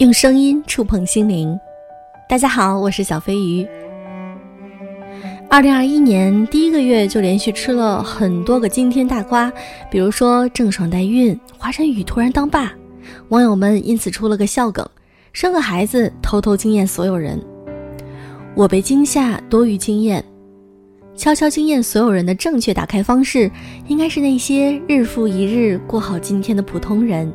用声音触碰心灵。大家好，我是小飞鱼。二零二一年第一个月就连续吃了很多个惊天大瓜，比如说郑爽代孕、华晨宇突然当爸，网友们因此出了个笑梗：生个孩子偷偷惊艳所有人。我被惊吓多于惊艳，悄悄惊艳所有人的正确打开方式，应该是那些日复一日过好今天的普通人。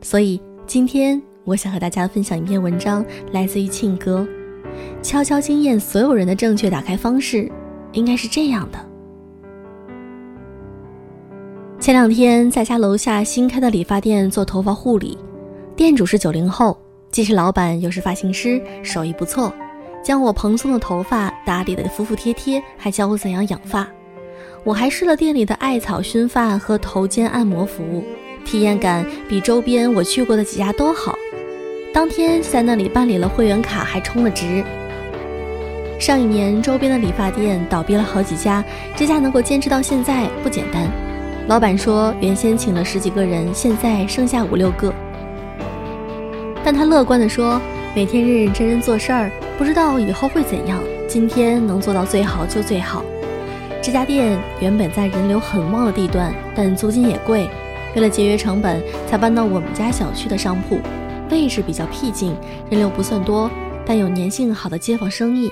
所以今天。我想和大家分享一篇文章，来自于庆哥。悄悄惊艳所有人的正确打开方式，应该是这样的。前两天在家楼下新开的理发店做头发护理，店主是九零后，既是老板又是发型师，手艺不错，将我蓬松的头发打理的服服帖帖，还教我怎样养发。我还试了店里的艾草熏发和头肩按摩服务，体验感比周边我去过的几家都好。当天在那里办理了会员卡，还充了值。上一年周边的理发店倒闭了好几家，这家能够坚持到现在不简单。老板说，原先请了十几个人，现在剩下五六个。但他乐观地说，每天认认真真做事儿，不知道以后会怎样。今天能做到最好就最好。这家店原本在人流很旺的地段，但租金也贵，为了节约成本，才搬到我们家小区的商铺。位置比较僻静，人流不算多，但有粘性好的街坊生意。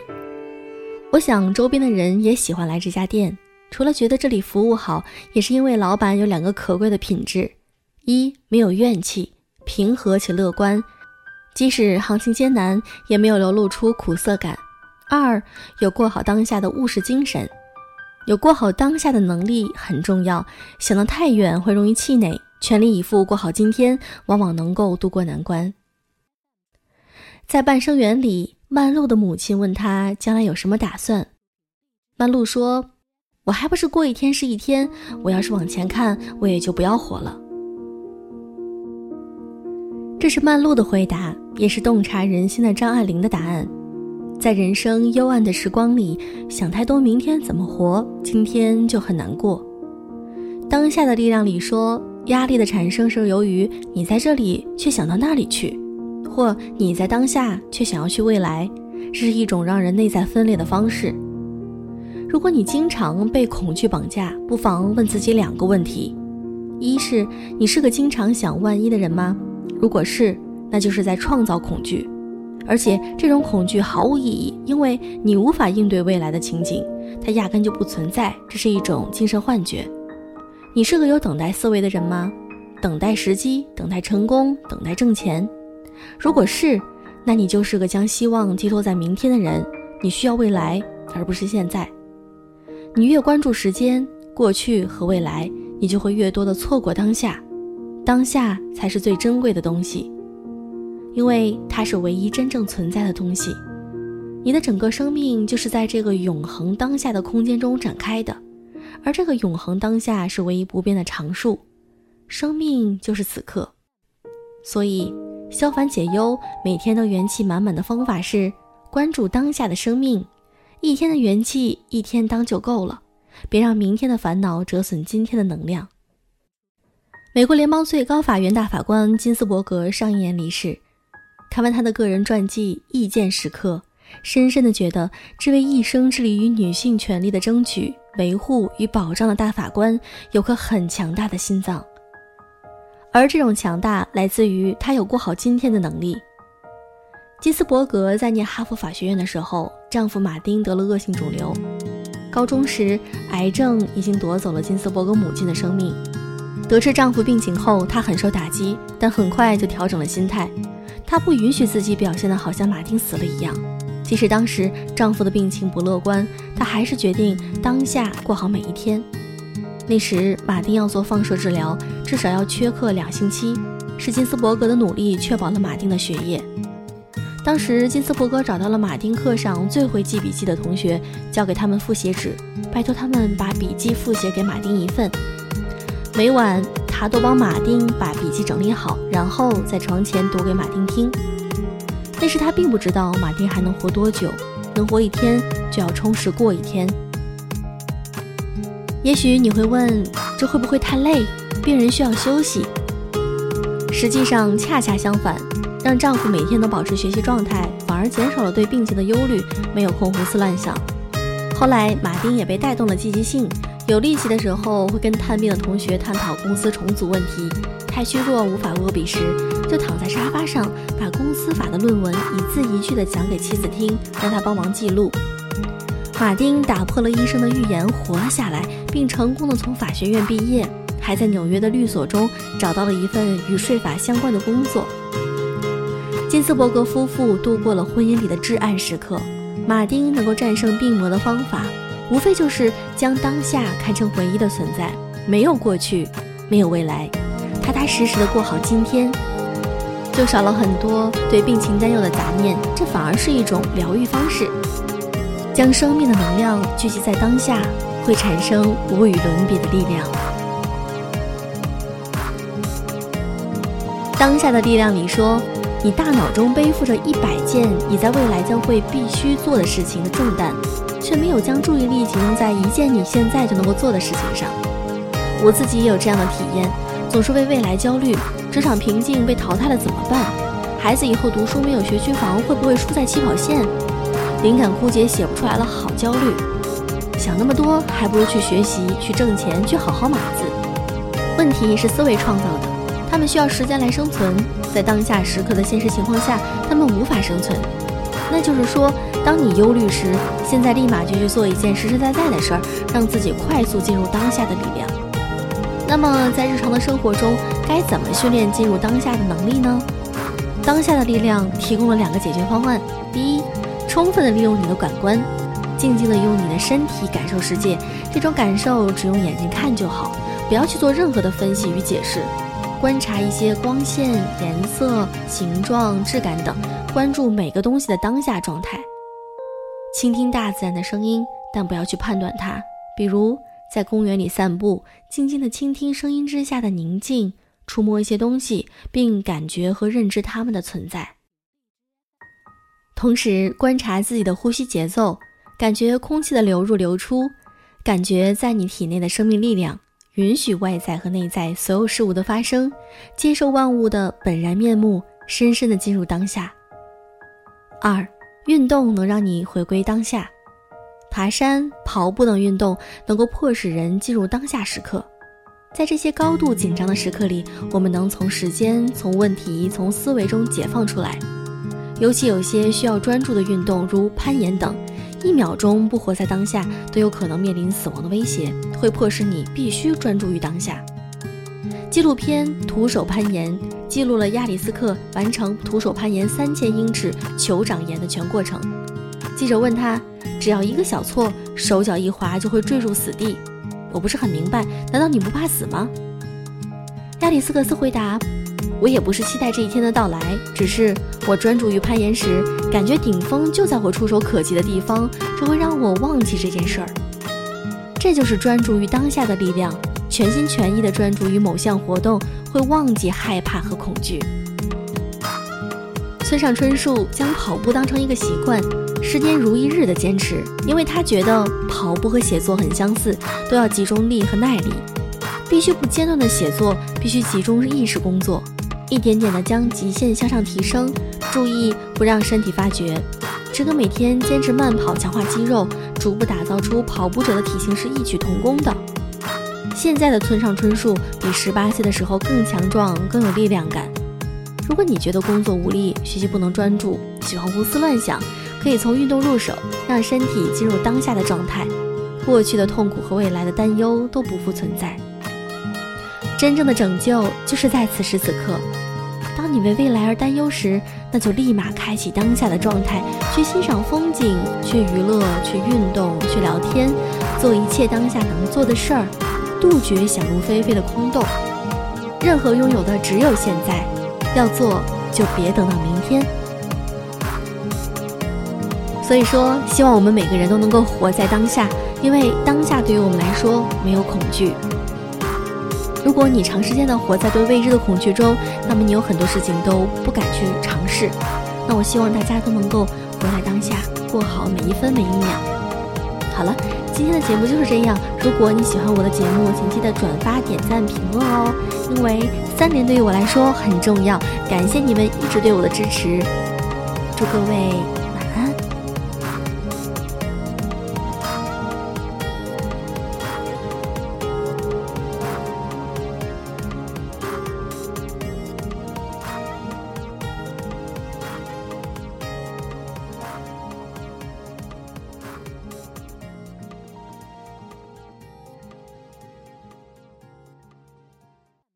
我想周边的人也喜欢来这家店，除了觉得这里服务好，也是因为老板有两个可贵的品质：一没有怨气，平和且乐观，即使行情艰难，也没有流露出苦涩感；二有过好当下的务实精神。有过好当下的能力很重要，想得太远会容易气馁。全力以赴过好今天，往往能够度过难关。在《半生缘》里，曼璐的母亲问他将来有什么打算，曼璐说：“我还不是过一天是一天，我要是往前看，我也就不要活了。”这是曼璐的回答，也是洞察人心的张爱玲的答案。在人生幽暗的时光里，想太多，明天怎么活，今天就很难过。当下的力量里说。压力的产生是由于你在这里却想到那里去，或你在当下却想要去未来，这是一种让人内在分裂的方式。如果你经常被恐惧绑架，不妨问自己两个问题：一是你是个经常想万一的人吗？如果是，那就是在创造恐惧，而且这种恐惧毫无意义，因为你无法应对未来的情景，它压根就不存在，这是一种精神幻觉。你是个有等待思维的人吗？等待时机，等待成功，等待挣钱。如果是，那你就是个将希望寄托在明天的人。你需要未来，而不是现在。你越关注时间、过去和未来，你就会越多的错过当下。当下才是最珍贵的东西，因为它是唯一真正存在的东西。你的整个生命就是在这个永恒当下的空间中展开的。而这个永恒当下是唯一不变的常数，生命就是此刻。所以，消烦解忧，每天都元气满满的方法是关注当下的生命。一天的元气，一天当就够了，别让明天的烦恼折损今天的能量。美国联邦最高法院大法官金斯伯格上一年离世，看完他的个人传记《意见时刻》，深深的觉得，这位一生致力于女性权利的争取。维护与保障的大法官有颗很强大的心脏，而这种强大来自于他有过好今天的能力。基斯伯格在念哈佛法学院的时候，丈夫马丁得了恶性肿瘤。高中时，癌症已经夺走了金斯伯格母亲的生命。得知丈夫病情后，她很受打击，但很快就调整了心态。她不允许自己表现得好像马丁死了一样。即使当时丈夫的病情不乐观，她还是决定当下过好每一天。那时马丁要做放射治疗，至少要缺课两星期。是金斯伯格的努力确保了马丁的学业。当时金斯伯格找到了马丁课上最会记笔记的同学，交给他们复写纸，拜托他们把笔记复写给马丁一份。每晚他都帮马丁把笔记整理好，然后在床前读给马丁听。但是他并不知道马丁还能活多久，能活一天就要充实过一天。也许你会问，这会不会太累？病人需要休息。实际上恰恰相反，让丈夫每天都保持学习状态，反而减少了对病情的忧虑，没有空胡思乱想。后来，马丁也被带动了积极性，有力气的时候会跟探病的同学探讨公司重组问题；太虚弱无法握笔时，就躺在沙发上把公司法的论文一字一句地讲给妻子听，让她帮忙记录。马丁打破了医生的预言，活了下来，并成功的从法学院毕业，还在纽约的律所中找到了一份与税法相关的工作。金斯伯格夫妇度过了婚姻里的至暗时刻。马丁能够战胜病魔的方法，无非就是将当下看成唯一的存在，没有过去，没有未来，踏踏实实的过好今天，就少了很多对病情担忧的杂念。这反而是一种疗愈方式。将生命的能量聚集在当下，会产生无与伦比的力量。当下的力量里说，你大脑中背负着一百件你在未来将会必须做的事情的重担，却没有将注意力集中在一件你现在就能够做的事情上。我自己也有这样的体验，总是为未来焦虑，职场瓶颈被淘汰了怎么办？孩子以后读书没有学区房，会不会输在起跑线？灵感枯竭，写不出来了，好焦虑。想那么多，还不如去学习，去挣钱，去好好码字。问题是思维创造的，他们需要时间来生存，在当下时刻的现实情况下，他们无法生存。那就是说，当你忧虑时，现在立马就去做一件实实在在的事儿，让自己快速进入当下的力量。那么，在日常的生活中，该怎么训练进入当下的能力呢？当下的力量提供了两个解决方案：第一，充分的利用你的感官，静静的用你的身体感受世界。这种感受只用眼睛看就好，不要去做任何的分析与解释。观察一些光线、颜色、形状、质感等，关注每个东西的当下状态。倾听大自然的声音，但不要去判断它。比如在公园里散步，静静的倾听声音之下的宁静，触摸一些东西，并感觉和认知它们的存在。同时观察自己的呼吸节奏，感觉空气的流入流出，感觉在你体内的生命力量，允许外在和内在所有事物的发生，接受万物的本然面目，深深的进入当下。二，运动能让你回归当下，爬山、跑步等运动能够迫使人进入当下时刻，在这些高度紧张的时刻里，我们能从时间、从问题、从思维中解放出来。尤其有些需要专注的运动，如攀岩等，一秒钟不活在当下，都有可能面临死亡的威胁，会迫使你必须专注于当下。纪录片《徒手攀岩》记录了亚里斯克完成徒手攀岩三千英尺酋长岩的全过程。记者问他：“只要一个小错，手脚一滑就会坠入死地，我不是很明白，难道你不怕死吗？”亚里斯克斯回答。我也不是期待这一天的到来，只是我专注于攀岩时，感觉顶峰就在我触手可及的地方，这会让我忘记这件事儿。这就是专注于当下的力量，全心全意的专注于某项活动，会忘记害怕和恐惧。村上春树将跑步当成一个习惯，十年如一日的坚持，因为他觉得跑步和写作很相似，都要集中力和耐力，必须不间断的写作，必须集中意识工作。一点点的将极限向上提升，注意不让身体发觉，这跟每天坚持慢跑强化肌肉，逐步打造出跑步者的体型是异曲同工的。现在的村上春树比十八岁的时候更强壮，更有力量感。如果你觉得工作无力、学习不能专注、喜欢胡思乱想，可以从运动入手，让身体进入当下的状态，过去的痛苦和未来的担忧都不复存在。真正的拯救就是在此时此刻。当你为未来而担忧时，那就立马开启当下的状态，去欣赏风景，去娱乐，去运动，去聊天，做一切当下能做的事儿，杜绝想入非非的空洞。任何拥有的只有现在，要做就别等到明天。所以说，希望我们每个人都能够活在当下，因为当下对于我们来说没有恐惧。如果你长时间的活在对未知的恐惧中，那么你有很多事情都不敢去尝试。那我希望大家都能够活在当下，过好每一分每一秒。好了。今天的节目就是这样。如果你喜欢我的节目，请记得转发、点赞、评论哦，因为三连对于我来说很重要。感谢你们一直对我的支持，祝各位。